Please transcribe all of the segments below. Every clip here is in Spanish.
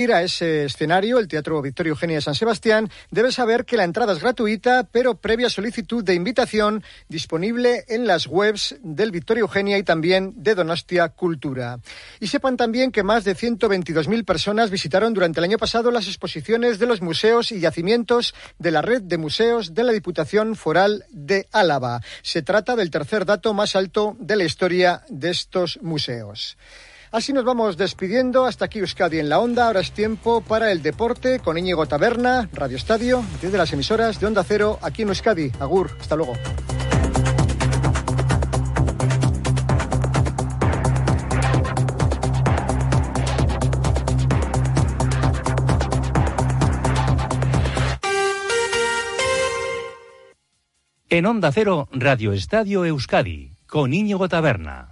ir a ese escenario, el Teatro Victoria Eugenia de San Sebastián, debe saber que la entrada es gratuita, pero previa solicitud de invitación disponible en las webs del Victoria Eugenia y también de Donostia Cultura. Y sepan también que más de 122.000 personas visitaron durante el año pasado las exposiciones de los museos y yacimientos de la red de museos de la Diputación Foral de Álava. Se trata del tercer dato más alto de la historia de estos museos. Así nos vamos despidiendo. Hasta aquí Euskadi en la Onda. Ahora es tiempo para el deporte con Íñigo Taberna, Radio Estadio, desde las emisoras de Onda Cero aquí en Euskadi. Agur, hasta luego. En Onda Cero, Radio Estadio Euskadi, con Íñigo Taberna.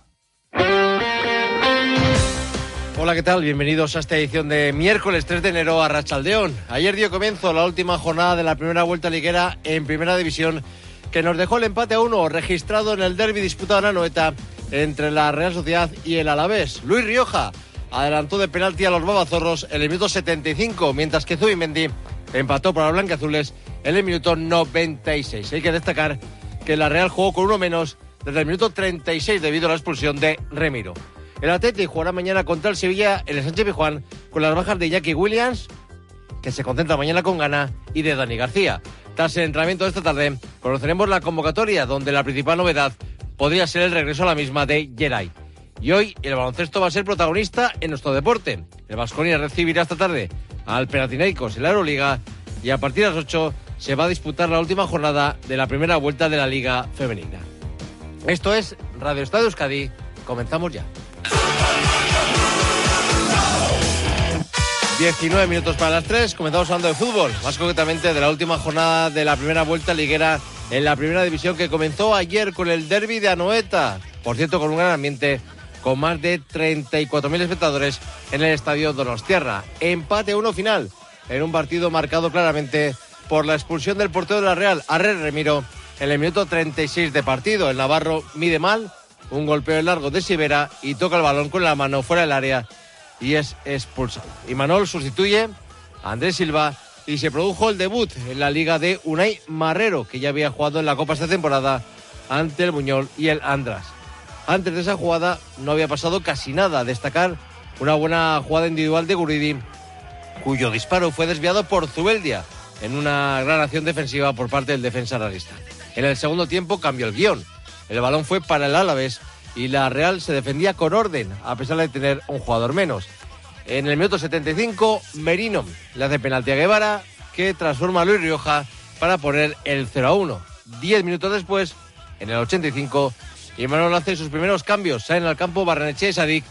Hola, ¿qué tal? Bienvenidos a esta edición de miércoles 3 de enero a Rachaldeón. Ayer dio comienzo la última jornada de la primera vuelta liguera en Primera División que nos dejó el empate a uno registrado en el derby disputado en Anoeta entre la Real Sociedad y el Alavés. Luis Rioja adelantó de penalti a los babazorros en el minuto 75, mientras que Zubimendi empató para los blanqueazules en el minuto 96. Hay que destacar que la Real jugó con uno menos desde el minuto 36 debido a la expulsión de Remiro. El Atleti jugará mañana contra el Sevilla en el Sánchez Pijuán con las bajas de Jackie Williams, que se concentra mañana con Gana, y de Dani García. Tras el entrenamiento de esta tarde, conoceremos la convocatoria, donde la principal novedad podría ser el regreso a la misma de Geray. Y hoy el baloncesto va a ser protagonista en nuestro deporte. El Vasconia recibirá esta tarde al Peratinecos en la Euroliga y a partir de las 8 se va a disputar la última jornada de la primera vuelta de la Liga Femenina. Esto es Radio Estadio Euskadi. Comenzamos ya. 19 minutos para las 3, comenzamos hablando de fútbol, más concretamente de la última jornada de la primera vuelta liguera en la primera división que comenzó ayer con el derby de Anoeta, por cierto con un gran ambiente, con más de 34.000 espectadores en el estadio Donostierra. Empate uno final, en un partido marcado claramente por la expulsión del portero de la Real, Arre Remiro, en el minuto 36 de partido. El Navarro mide mal, un golpeo largo de Sibera y toca el balón con la mano fuera del área y es expulsado. Y Manol sustituye a Andrés Silva y se produjo el debut en la liga de Unai Marrero, que ya había jugado en la Copa esta temporada ante el Buñol y el Andras. Antes de esa jugada no había pasado casi nada. Destacar una buena jugada individual de Guridi, cuyo disparo fue desviado por Zubeldia en una gran acción defensiva por parte del defensa realista. En el segundo tiempo cambió el guion. El balón fue para el Álaves y la Real se defendía con orden, a pesar de tener un jugador menos. En el minuto 75, Merino le hace penalti a Guevara, que transforma a Luis Rioja para poner el 0 a 1. Diez minutos después, en el 85, Imanol hace sus primeros cambios. Salen al campo Barreneche y Sadik,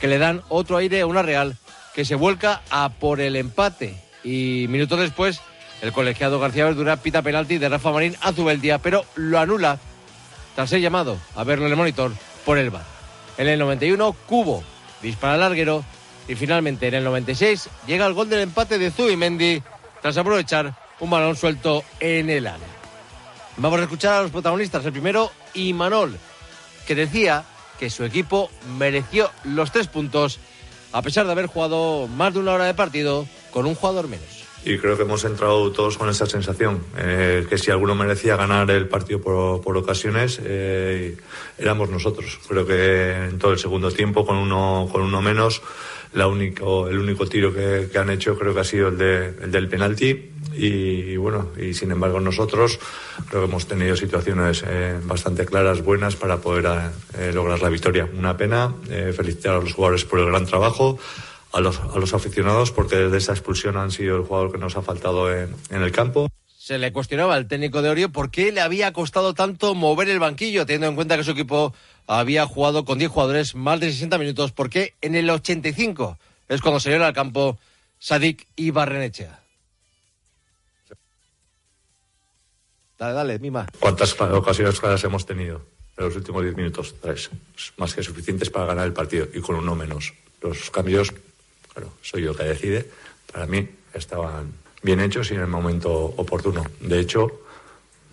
que le dan otro aire a una Real que se vuelca a por el empate. Y minutos después, el colegiado García Verdura pita penalti de Rafa Marín a Zubeldia, pero lo anula tras ser llamado a verlo en el monitor por el bar. En el 91, Cubo dispara al larguero y finalmente en el 96 llega el gol del empate de Zubimendi tras aprovechar un balón suelto en el área. Vamos a escuchar a los protagonistas. El primero, Imanol, que decía que su equipo mereció los tres puntos a pesar de haber jugado más de una hora de partido con un jugador menos y creo que hemos entrado todos con esa sensación, eh, que si alguno merecía ganar el partido por, ocasiones, eh, éramos nosotros. Creo que en todo el segundo tiempo, con uno, con uno menos, la único, el único tiro que, han hecho creo que ha sido el, de, el del penalti. Y, bueno, y sin embargo nosotros creo que hemos tenido situaciones eh, bastante claras, buenas para poder eh, lograr la victoria. Una pena, felicitar a los jugadores por el gran trabajo a los, a los aficionados porque desde esa expulsión han sido el jugador que nos ha faltado en, en el campo. Se le cuestionaba al técnico de Orio por qué le había costado tanto mover el banquillo, teniendo en cuenta que su equipo había jugado con 10 jugadores más de 60 minutos, porque en el 85 es cuando salieron al campo Sadik y Barrenechea. Dale, dale, Mima. ¿Cuántas ocasiones claras hemos tenido en los últimos 10 minutos? Tres. Más que suficientes para ganar el partido y con uno menos. Los cambios Claro, soy yo que decide. Para mí estaban bien hechos y en el momento oportuno. De hecho,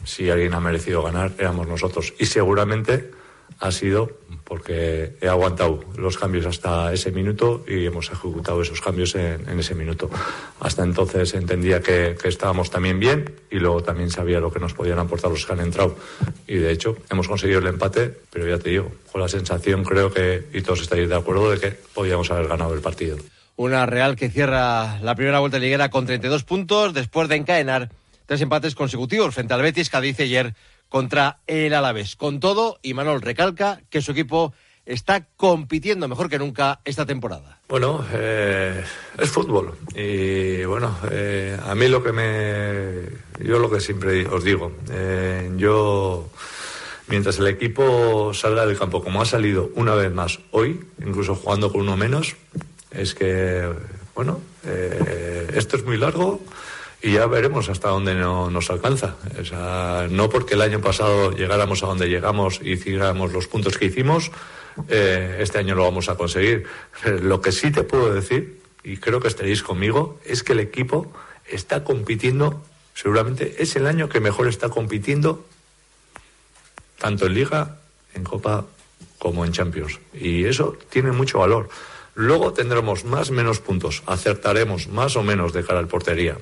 si alguien ha merecido ganar, éramos nosotros. Y seguramente ha sido porque he aguantado los cambios hasta ese minuto y hemos ejecutado esos cambios en, ese minuto. Hasta entonces entendía que, estábamos también bien y luego también sabía lo que nos podían aportar los que han entrado. Y de hecho hemos conseguido el empate, pero ya te digo, con la sensación creo que, y todos estáis de acuerdo, de que podíamos haber ganado el partido. Una Real que cierra la primera vuelta liguera con 32 puntos después de encadenar tres empates consecutivos frente al Betis, Cádiz ayer contra el Alavés. Con todo, y Manuel recalca que su equipo está compitiendo mejor que nunca esta temporada. Bueno, eh, es fútbol y bueno, eh, a mí lo que me, yo lo que siempre os digo, eh, yo mientras el equipo salga del campo como ha salido una vez más hoy, incluso jugando con uno menos, es que bueno, esto es muy largo y ya veremos hasta dónde no, nos alcanza. No porque el año pasado llegáramos a donde llegamos y hiciéramos los puntos que hicimos, eh, este año lo vamos a conseguir. Lo que sí te puedo decir, y creo que estaréis conmigo, es que el equipo está compitiendo, seguramente es el año que mejor está compitiendo, tanto en Liga, en Copa como en Champions. Y eso tiene mucho valor. Luego tendremos más menos puntos, acertaremos más o menos de cara al portería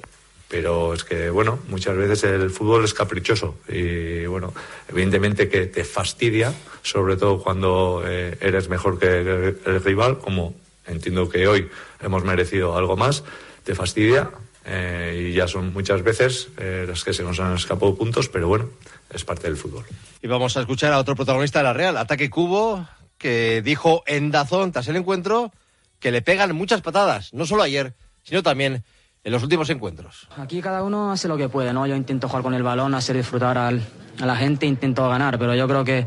pero es que, bueno, muchas veces el fútbol es caprichoso y, bueno, evidentemente que te fastidia, sobre todo cuando eh, eres mejor que el, rival, como entiendo que hoy hemos merecido algo más, te fastidia eh, y ya son muchas veces eh, las que se nos han escapado puntos, pero bueno, es parte del fútbol. Y vamos a escuchar a otro protagonista de la Real, Ataque Cubo, que dijo en Dazón tras el encuentro que le pegan muchas patadas, no solo ayer, sino también en los últimos encuentros. Aquí cada uno hace lo que puede, ¿no? Yo intento jugar con el balón, hacer disfrutar al, a la gente, intento ganar, pero yo creo que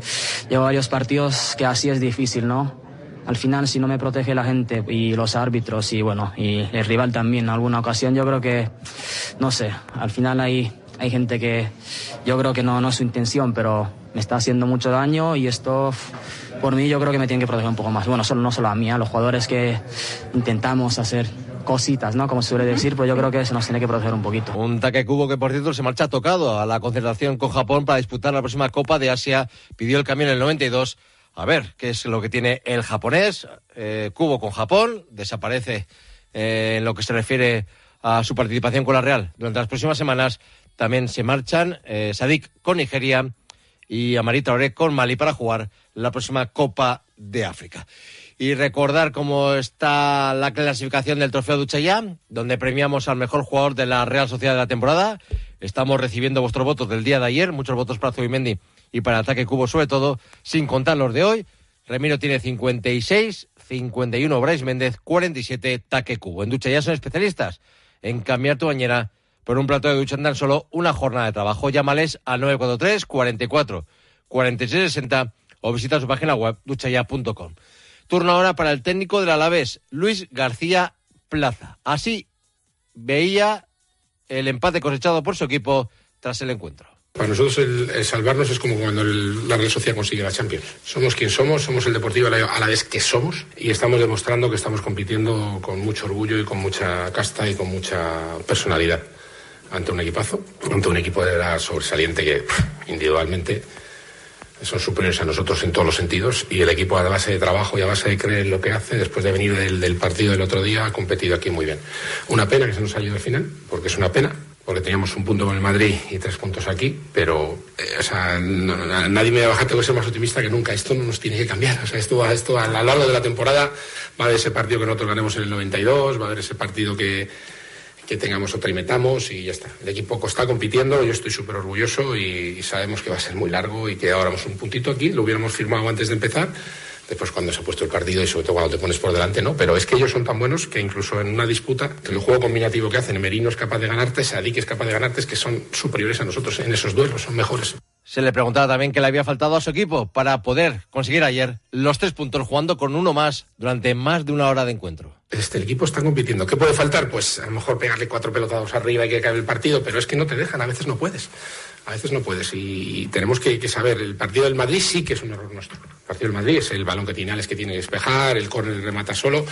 llevo varios partidos que así es difícil, ¿no? Al final, si no me protege la gente y los árbitros y bueno, y el rival también en alguna ocasión, yo creo que, no sé, al final hay, hay gente que yo creo que no, no es su intención, pero me está haciendo mucho daño y esto, por mí, yo creo que me tienen que proteger un poco más. Bueno, solo, no solo a mí, a los jugadores que intentamos hacer cositas, ¿no? Como se suele decir, pues yo creo que se nos tiene que proteger un poquito. Un taque cubo que, por cierto, se marcha tocado a la concentración con Japón para disputar la próxima Copa de Asia. Pidió el cambio en el 92. A ver, ¿qué es lo que tiene el japonés? Eh, cubo con Japón, desaparece eh, en lo que se refiere a su participación con la Real. Durante las próximas semanas también se marchan eh, Sadik con Nigeria y Amarita Ore con Mali para jugar la próxima Copa de África y recordar cómo está la clasificación del Trofeo Duchaya, donde premiamos al mejor jugador de la Real Sociedad de la temporada. Estamos recibiendo vuestros votos del día de ayer, muchos votos para Zubimendi y para Ataque Cubo sobre todo, sin contar los de hoy. Remiro tiene 56, 51 Brais Méndez, 47 Taque Cubo. En Ducha son especialistas en cambiar tu bañera por un plato de ducha en solo una jornada de trabajo. Llámales al 943 44 46 60 o visita su página web duchaya.com. Turno ahora para el técnico del Alavés, Luis García Plaza. Así veía el empate cosechado por su equipo tras el encuentro. Para nosotros el, salvarnos es como cuando la Real Sociedad consigue la Champions. Somos quien somos, somos el Deportivo a la vez que somos y estamos demostrando que estamos compitiendo con mucho orgullo y con mucha casta y con mucha personalidad ante un equipazo, ante un equipo de la sobresaliente que individualmente son superiores a nosotros en todos los sentidos y el equipo a base de trabajo y a base de creer en lo que hace después de venir del, partido del otro día ha competido aquí muy bien. Una pena que se nos haya ido al final, porque es una pena, porque teníamos un punto con el Madrid y tres puntos aquí, pero eh, o sea, nadie me va a bajar, tengo que ser más optimista que nunca. Esto no nos tiene que cambiar. O sea, esto, esto a lo largo de la temporada va a haber ese partido que nosotros ganemos en el 92, va a haber ese partido que que tengamos otra y metamos y ya está. El equipo está compitiendo, yo estoy súper orgulloso y, sabemos que va a ser muy largo y que ahora vamos un puntito aquí, lo hubiéramos firmado antes de empezar, después cuando se ha puesto el partido y sobre todo cuando te pones por delante, ¿no? Pero es que ellos son tan buenos que incluso en una disputa, el juego combinativo que hacen, Merino es capaz de ganarte, Sadik es capaz de ganarte, es que son superiores a nosotros en esos duelos, son mejores. Se le preguntaba también qué le había faltado a su equipo para poder conseguir ayer los tres puntos jugando con uno más durante más de una hora de encuentro. Este, el equipo está compitiendo. ¿Qué puede faltar? Pues a lo mejor pegarle cuatro pelotados arriba y que acabe el partido, pero es que no te dejan, a veces no puedes. A veces no puedes y tenemos que, saber, el partido del Madrid sí que es un error nuestro. El partido del Madrid es el balón que tiene Alex que tiene que despejar, el córner remata solo.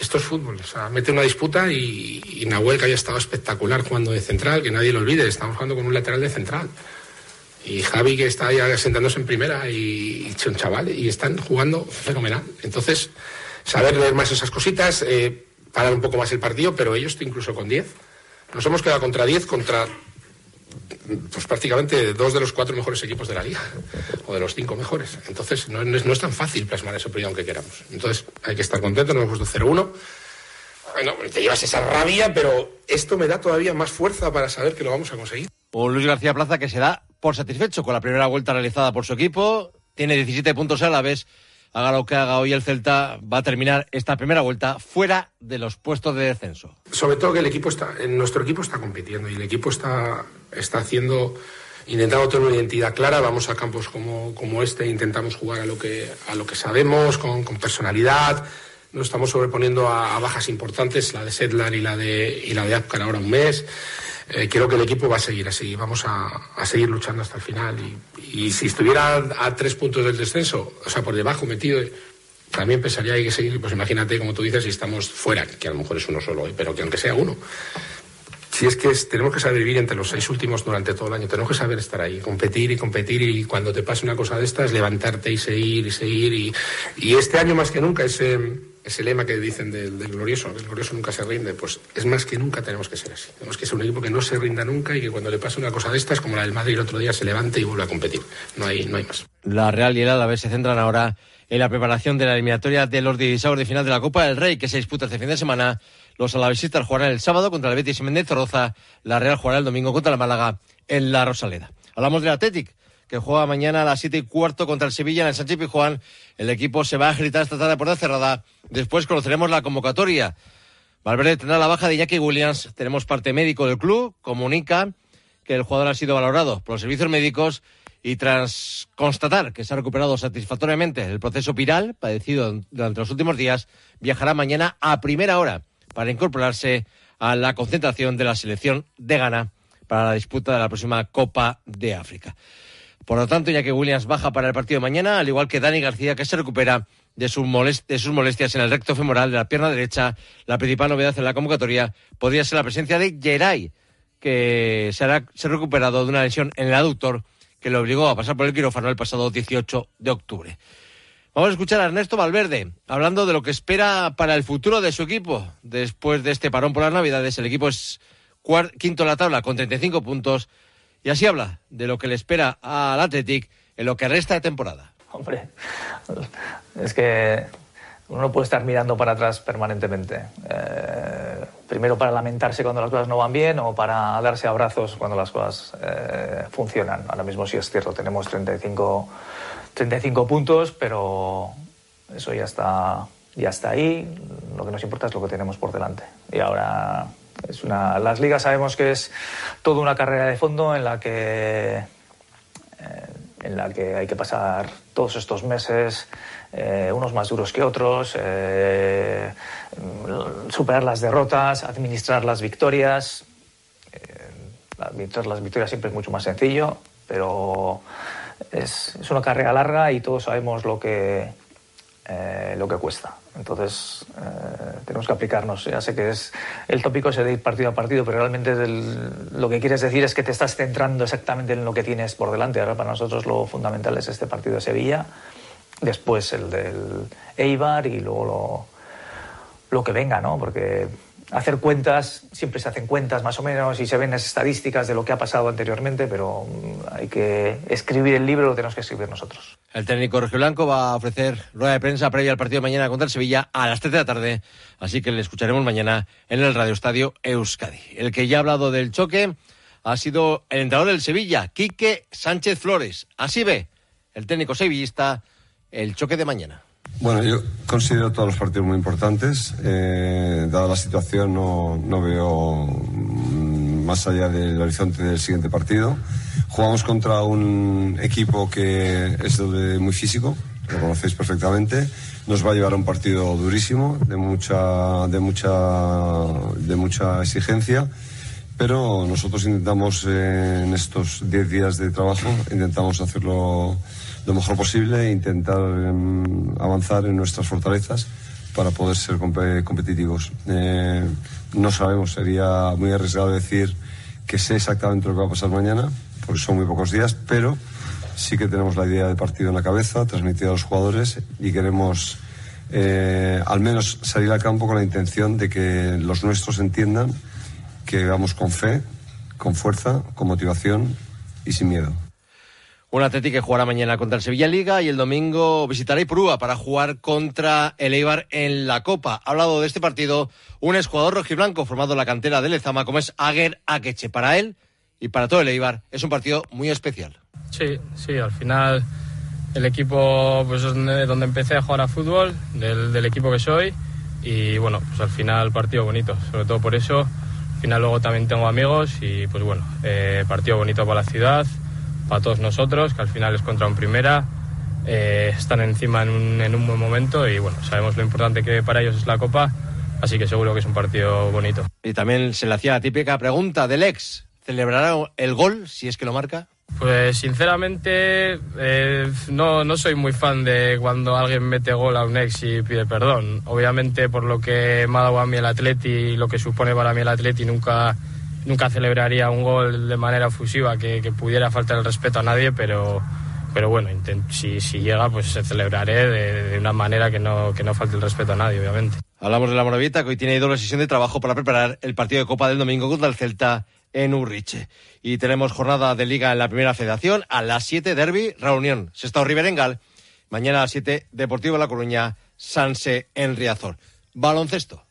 Esto es fútbol, o sea, mete una disputa y, y Nahuel que había estado espectacular jugando de central, que nadie lo olvide, estamos jugando con un lateral de central. Y Javi que está ya sentándose en primera y, un chaval y están jugando fenomenal. Entonces, saber leer más esas cositas, eh, parar un poco más el partido, pero ellos incluso con 10. Nos hemos quedado contra 10, contra pues prácticamente dos de los cuatro mejores equipos de la liga, o de los cinco mejores. Entonces, no, es, tan fácil plasmar eso, pero aunque queramos. Entonces, hay que estar contentos, nos hemos puesto 0-1. Bueno, te llevas esa rabia, pero esto me da todavía más fuerza para saber que lo vamos a conseguir. Un Luis García Plaza que se da por satisfecho con la primera vuelta realizada por su equipo, tiene 17 puntos a la vez haga lo que haga hoy el Celta, va a terminar esta primera vuelta fuera de los puestos de descenso. Sobre todo que el equipo está, nuestro equipo está compitiendo y el equipo está, está haciendo, intentando tener una identidad clara. Vamos a campos como, como este, intentamos jugar a lo que, a lo que sabemos, con, con personalidad. Nos estamos sobreponiendo a, bajas importantes, la de Sedlar y la de, y la de Apcar ahora un mes. Eh, creo que el equipo va a seguir así, vamos a, a seguir luchando hasta el final. Y, si estuviera a tres puntos del descenso, o sea, por debajo metido, también pensaría hay que seguir, pues imagínate, como tú dices, si estamos fuera, que a lo mejor es uno solo hoy, pero que aunque sea uno. Si es que tenemos que saber vivir entre los seis últimos durante todo el año, tenemos que saber estar ahí, competir y competir y cuando te pase una cosa de estas, levantarte y seguir y seguir. Y, y este año más que nunca ese ese lema que dicen del, glorioso, el glorioso nunca se rinde, pues es más que nunca tenemos que ser así. Tenemos que ser un equipo que no se rinda nunca y que cuando le pase una cosa de estas, como la del Madrid el otro día, se levante y vuelva a competir. No hay, no hay más. La Real y el Alavés se centran ahora en la preparación de la eliminatoria de los 16 de final de la Copa del Rey, que se disputa este fin de semana. Los alavesistas jugarán el sábado contra el Betis y Méndez Roza. La Real jugará el domingo contra la Málaga en la Rosaleda. Hablamos del Athletic que juega mañana a las siete y cuarto contra el Sevilla en el Sánchez Pijuán. El equipo se va a gritar esta tarde por puerta cerrada. Después conoceremos la convocatoria. Valverde tendrá la baja de Jackie Williams. Tenemos parte médico del club. Comunica que el jugador ha sido valorado por los servicios médicos y tras constatar que se ha recuperado satisfactoriamente el proceso viral padecido durante los últimos días, viajará mañana a primera hora para incorporarse a la concentración de la selección de Ghana para la disputa de la próxima Copa de África. Por lo tanto, ya que Williams baja para el partido de mañana, al igual que Dani García, que se recupera de, sus molestias en el recto femoral de la pierna derecha, la principal novedad en la convocatoria podría ser la presencia de Geray, que se ha recuperado de una lesión en el aductor que lo obligó a pasar por el quirófano el pasado 18 de octubre. Vamos a escuchar a Ernesto Valverde hablando de lo que espera para el futuro de su equipo. Después de este parón por las Navidades, el equipo es quinto en la tabla con 35 puntos y así habla de lo que le espera al Athletic en lo que resta de temporada. Hombre, es que uno no puede estar mirando para atrás permanentemente. Eh, primero para lamentarse cuando las cosas no van bien o para darse abrazos cuando las cosas eh, funcionan. Ahora mismo sí es cierto, tenemos 35, 35 puntos, pero eso ya está, ya está ahí. Lo que nos importa es lo que tenemos por delante. Y ahora es una, las ligas sabemos que es toda una carrera de fondo en la que, eh, en la que hay que pasar todos estos meses, eh, unos más duros que otros, eh, superar las derrotas, administrar las victorias. administrar las victorias siempre es mucho más sencillo, pero es, es una carrera larga y todos sabemos lo que, lo que cuesta. Entonces, eh, tenemos que aplicarnos. Ya sé que es el tópico ese de ir partido a partido, pero realmente lo que quieres decir es que te estás centrando exactamente en lo que tienes por delante. Ahora, para nosotros lo fundamental es este partido de Sevilla, después el del Eibar y luego lo, lo que venga, ¿no? Porque hacer cuentas, siempre se hacen cuentas más o menos y se ven las estadísticas de lo que ha pasado anteriormente, pero mm, hay que escribir el libro, lo tenemos que escribir nosotros. El técnico Blanco va a ofrecer rueda de prensa previa al partido mañana contra el Sevilla a las 3 de la tarde, así que le escucharemos mañana en el Radio Estadio Euskadi. El que ya ha hablado del choque ha sido el entrenador del Sevilla, Quique Sánchez Flores. Así ve el técnico sevillista el choque de mañana. Bueno, yo considero todos los partidos muy importantes. Eh, dada la situación, no, no veo mm, más allá del horizonte del siguiente partido. Jugamos contra un equipo que es muy físico, lo conocéis perfectamente. Nos va a llevar a un partido durísimo, de mucha, de mucha, de mucha exigencia. Pero nosotros intentamos eh, en estos 10 días de trabajo, intentamos hacerlo lo mejor posible intentar em, avanzar en nuestras fortalezas para poder ser competitivos. Eh, no sabemos, sería muy arriesgado decir que sé exactamente lo que va a pasar mañana. porque son muy pocos días, pero sí que tenemos la idea de partido en la cabeza, transmitida a los jugadores y queremos eh, al menos salir al campo con la intención de que los nuestros entiendan que vamos con fe, con fuerza, con motivación y sin miedo. Un Atlético que jugará mañana contra el Sevilla Liga y el domingo visitará Ipurúa para jugar contra el Eibar en la Copa. Ha hablado de este partido un exjugador rojiblanco formado en la cantera de Lezama como es Aguer Akeche. Para él y para todo el Eibar es un partido muy especial. Sí, sí, al final el equipo pues es donde, donde empecé a jugar a fútbol, del, del, equipo que soy y bueno, pues al final partido bonito, sobre todo por eso. Al final luego también tengo amigos y pues bueno, eh, partido bonito para la ciudad para todos nosotros, que al final es contra un primera. Eh, están encima en un, en un, buen momento y bueno, sabemos lo importante que para ellos es la Copa, así que seguro que es un partido bonito. Y también se le hacía la típica pregunta del ex, ¿celebrará el gol si es que lo marca? Pues sinceramente eh, no, no soy muy fan de cuando alguien mete gol a un ex y pide perdón. Obviamente por lo que me ha dado a mí el Atleti y lo que supone para mí el Atleti nunca nunca celebraría un gol de manera efusiva que, pudiera faltar el respeto a nadie, pero, pero bueno, si, si llega, pues se celebraré de, de, una manera que no, que no falte el respeto a nadie, obviamente. Hablamos de la Moravita, que hoy tiene doble sesión de trabajo para preparar el partido de Copa del domingo contra el Celta en Urriche. Y tenemos jornada de Liga en la Primera Federación. A las 7, Derby, reunión. Sestao Riverengal. Mañana a las 7, Deportivo La Coruña, Sanse en Riazor. Baloncesto.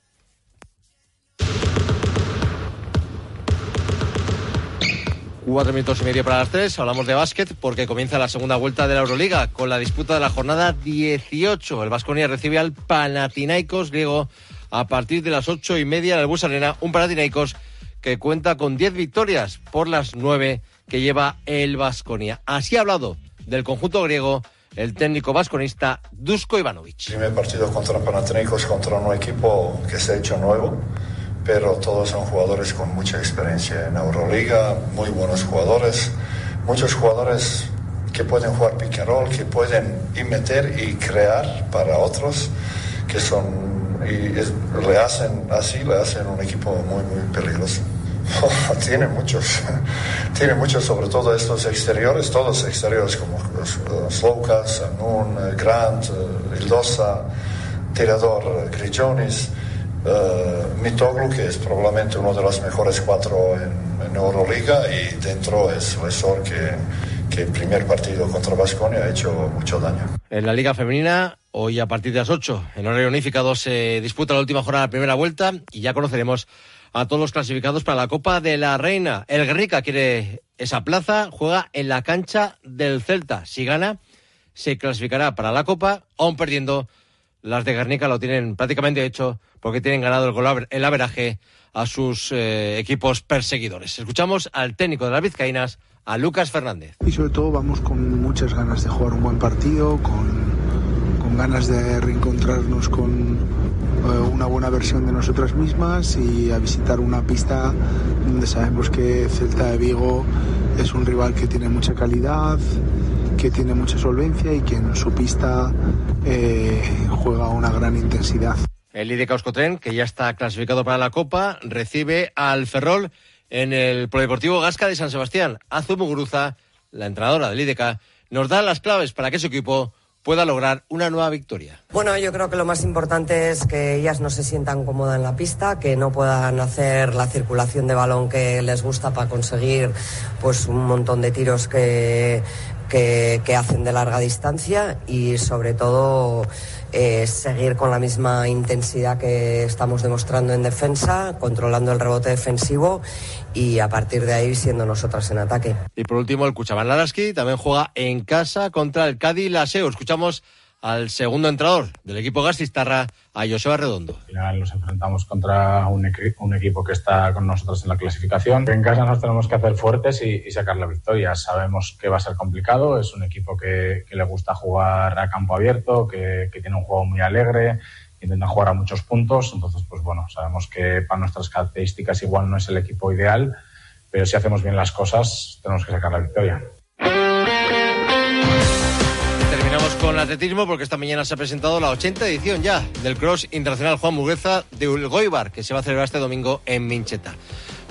Cuatro minutos y medio para las tres. Hablamos de básquet porque comienza la segunda vuelta de la Euroliga con la disputa de la jornada 18. El Vasconia recibe al Panathinaikos griego a partir de las ocho y media en el Bus Arena. Un Panathinaikos que cuenta con 10 victorias por las nueve que lleva el Vasconia. Así ha hablado del conjunto griego el técnico vasconista Dusko Ivanovic. Primer partido contra Panathinaikos, contra un equipo que se ha hecho nuevo pero todos son jugadores con mucha experiencia en Euroliga, muy buenos jugadores, muchos jugadores que pueden jugar pick and roll, que pueden meter y crear para otros, que son, y es, le hacen así, le hacen un equipo muy, muy peligroso. tiene muchos, tiene muchos, sobre todo estos exteriores, todos exteriores como Slokas, Anun, Grant, Ildosa, tirador Grigionis uh, Mitoglu, que es probablemente uno de los mejores cuatro en, en Euroliga, y dentro es Lesor, que, que el primer partido contra Vasconia ha hecho mucho daño. En la Liga Femenina, hoy a partir de las 8, en horario unificado, se disputa la última jornada de la primera vuelta y ya conoceremos a todos los clasificados para la Copa de la Reina. El Guernica quiere esa plaza, juega en la cancha del Celta. Si gana, se clasificará para la Copa, aún perdiendo las de Guernica lo tienen prácticamente hecho porque tienen ganado el, gol, el averaje a sus eh, equipos perseguidores. Escuchamos al técnico de las Vizcaínas, a Lucas Fernández. Y sobre todo vamos con muchas ganas de jugar un buen partido, con ganas de reencontrarnos con eh, una buena versión de nosotras mismas y a visitar una pista donde sabemos que Celta de Vigo es un rival que tiene mucha calidad, que tiene mucha solvencia y que en su pista eh, juega una gran intensidad. El IDK Euskotren, que ya está clasificado para la Copa, recibe al Ferrol en el Prodeportivo Gasca de San Sebastián. Azu Muguruza, la entrenadora del IDK, nos da las claves para que su equipo pueda lograr una nueva victoria. Bueno, yo creo que lo más importante es que ellas no se sientan cómodas en la pista, que no puedan hacer la circulación de balón que les gusta para conseguir pues un montón de tiros que, que, que hacen de larga distancia y sobre todo seguir con la misma intensidad que estamos demostrando en defensa, controlando el rebote defensivo y a partir de ahí siendo nosotras en ataque. Y por último, el Cuchaban también juega en casa contra el Cádiz Laseo. Escuchamos al segundo entrenador del equipo Gastistarra, a Joseba Redondo. Al final nos enfrentamos contra un, equi un, equipo que está con nosotros en la clasificación. En casa nos tenemos que hacer fuertes y, sacar la victoria. Sabemos que va a ser complicado, es un equipo que, que le gusta jugar a campo abierto, que, que tiene un juego muy alegre, intenta jugar a muchos puntos, entonces pues bueno, sabemos que para nuestras características igual no es el equipo ideal, pero si hacemos bien las cosas tenemos que sacar la victoria. Con atletismo porque esta mañana se ha presentado la 80 edición ya del Cross Internacional Juan Mugueza de Ulgoibar, que se va a celebrar este domingo en Mincheta.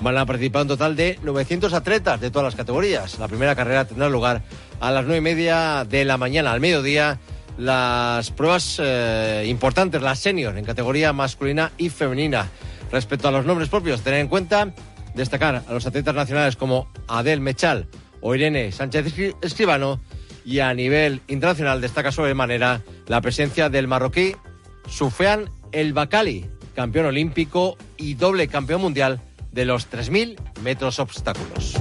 van a participar un total de 900 atletas de todas las categorías. La primera carrera tendrá lugar a las 9 y media de la mañana, al mediodía. Las pruebas eh, importantes, las senior en categoría masculina y femenina. Respecto a los nombres propios, tener en cuenta destacar a los atletas nacionales como Adel Mechal o Irene Sánchez Escribano y a nivel internacional destaca sobremanera la presencia del marroquí Sufean El Bakali, campeón olímpico y doble campeón mundial de los 3.000 metros obstáculos.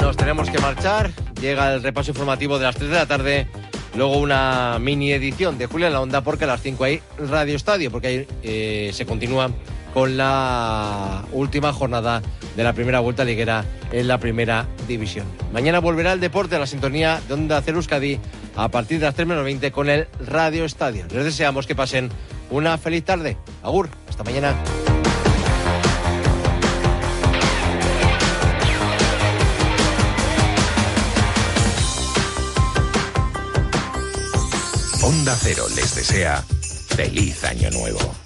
Nos tenemos que marchar, llega el repaso informativo de las 3 de la tarde, luego una mini edición de Julia en la Onda porque a las 5 hay Radio Estadio, porque ahí eh, se continúa con la última jornada de la primera vuelta liguera en la primera división. Mañana volverá el deporte a la sintonía de Onda Cero Euskadi a partir de las 3 menos 20 con el Radio Estadio. Les deseamos que pasen una feliz tarde. Agur, hasta mañana. Onda Cero les desea feliz año nuevo.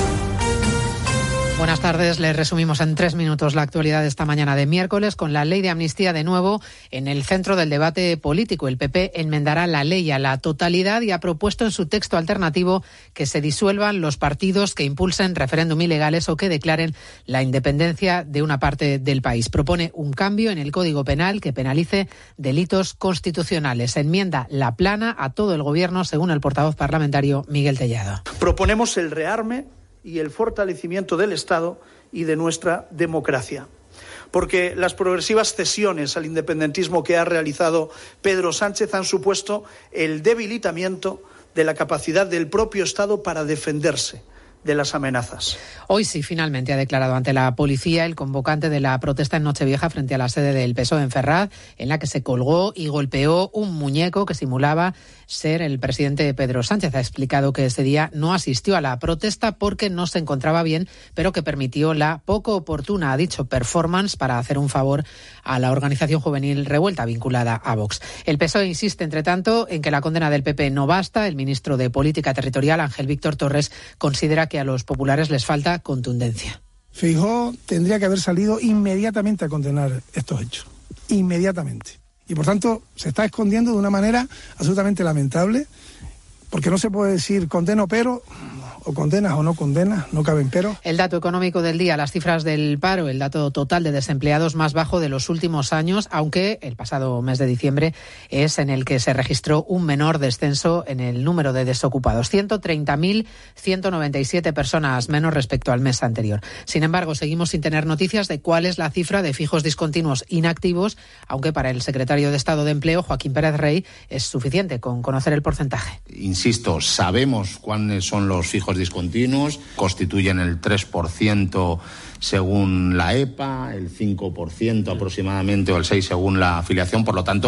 Buenas tardes. Les resumimos en tres minutos la actualidad de esta mañana de miércoles con la ley de amnistía de nuevo en el centro del debate político. El PP enmendará la ley a la totalidad y ha propuesto en su texto alternativo que se disuelvan los partidos que impulsen referéndum ilegales o que declaren la independencia de una parte del país. Propone un cambio en el Código Penal que penalice delitos constitucionales. Enmienda la plana a todo el Gobierno, según el portavoz parlamentario Miguel Tellado. Proponemos el rearme y el fortalecimiento del Estado y de nuestra democracia. Porque las progresivas cesiones al independentismo que ha realizado Pedro Sánchez han supuesto el debilitamiento de la capacidad del propio Estado para defenderse de las amenazas. Hoy sí, finalmente ha declarado ante la policía el convocante de la protesta en Nochevieja frente a la sede del PSOE en Ferraz, en la que se colgó y golpeó un muñeco que simulaba ser el presidente Pedro Sánchez. Ha explicado que ese día no asistió a la protesta porque no se encontraba bien, pero que permitió la poco oportuna, ha dicho, performance para hacer un favor a la organización juvenil revuelta vinculada a Vox. El PSOE insiste, entre tanto, en que la condena del PP no basta. El ministro de Política Territorial, Ángel Víctor Torres, considera que a los populares les falta contundencia. Fijó tendría que haber salido inmediatamente a condenar estos hechos. Inmediatamente. Y por tanto se está escondiendo de una manera absolutamente lamentable, porque no se puede decir condeno pero o condenas o no condenas, no caben pero. El dato económico del día, las cifras del paro, el dato total de desempleados más bajo de los últimos años, aunque el pasado mes de diciembre es en el que se registró un menor descenso en el número de desocupados. 130.197 personas menos respecto al mes anterior. Sin embargo, seguimos sin tener noticias de cuál es la cifra de fijos discontinuos inactivos, aunque para el secretario de Estado de Empleo, Joaquín Pérez Rey, es suficiente con conocer el porcentaje. Insisto, sabemos cuáles son los discontinuos, constituyen el 3% según la EPA, el 5% aproximadamente o el 6% según la afiliación, por lo tanto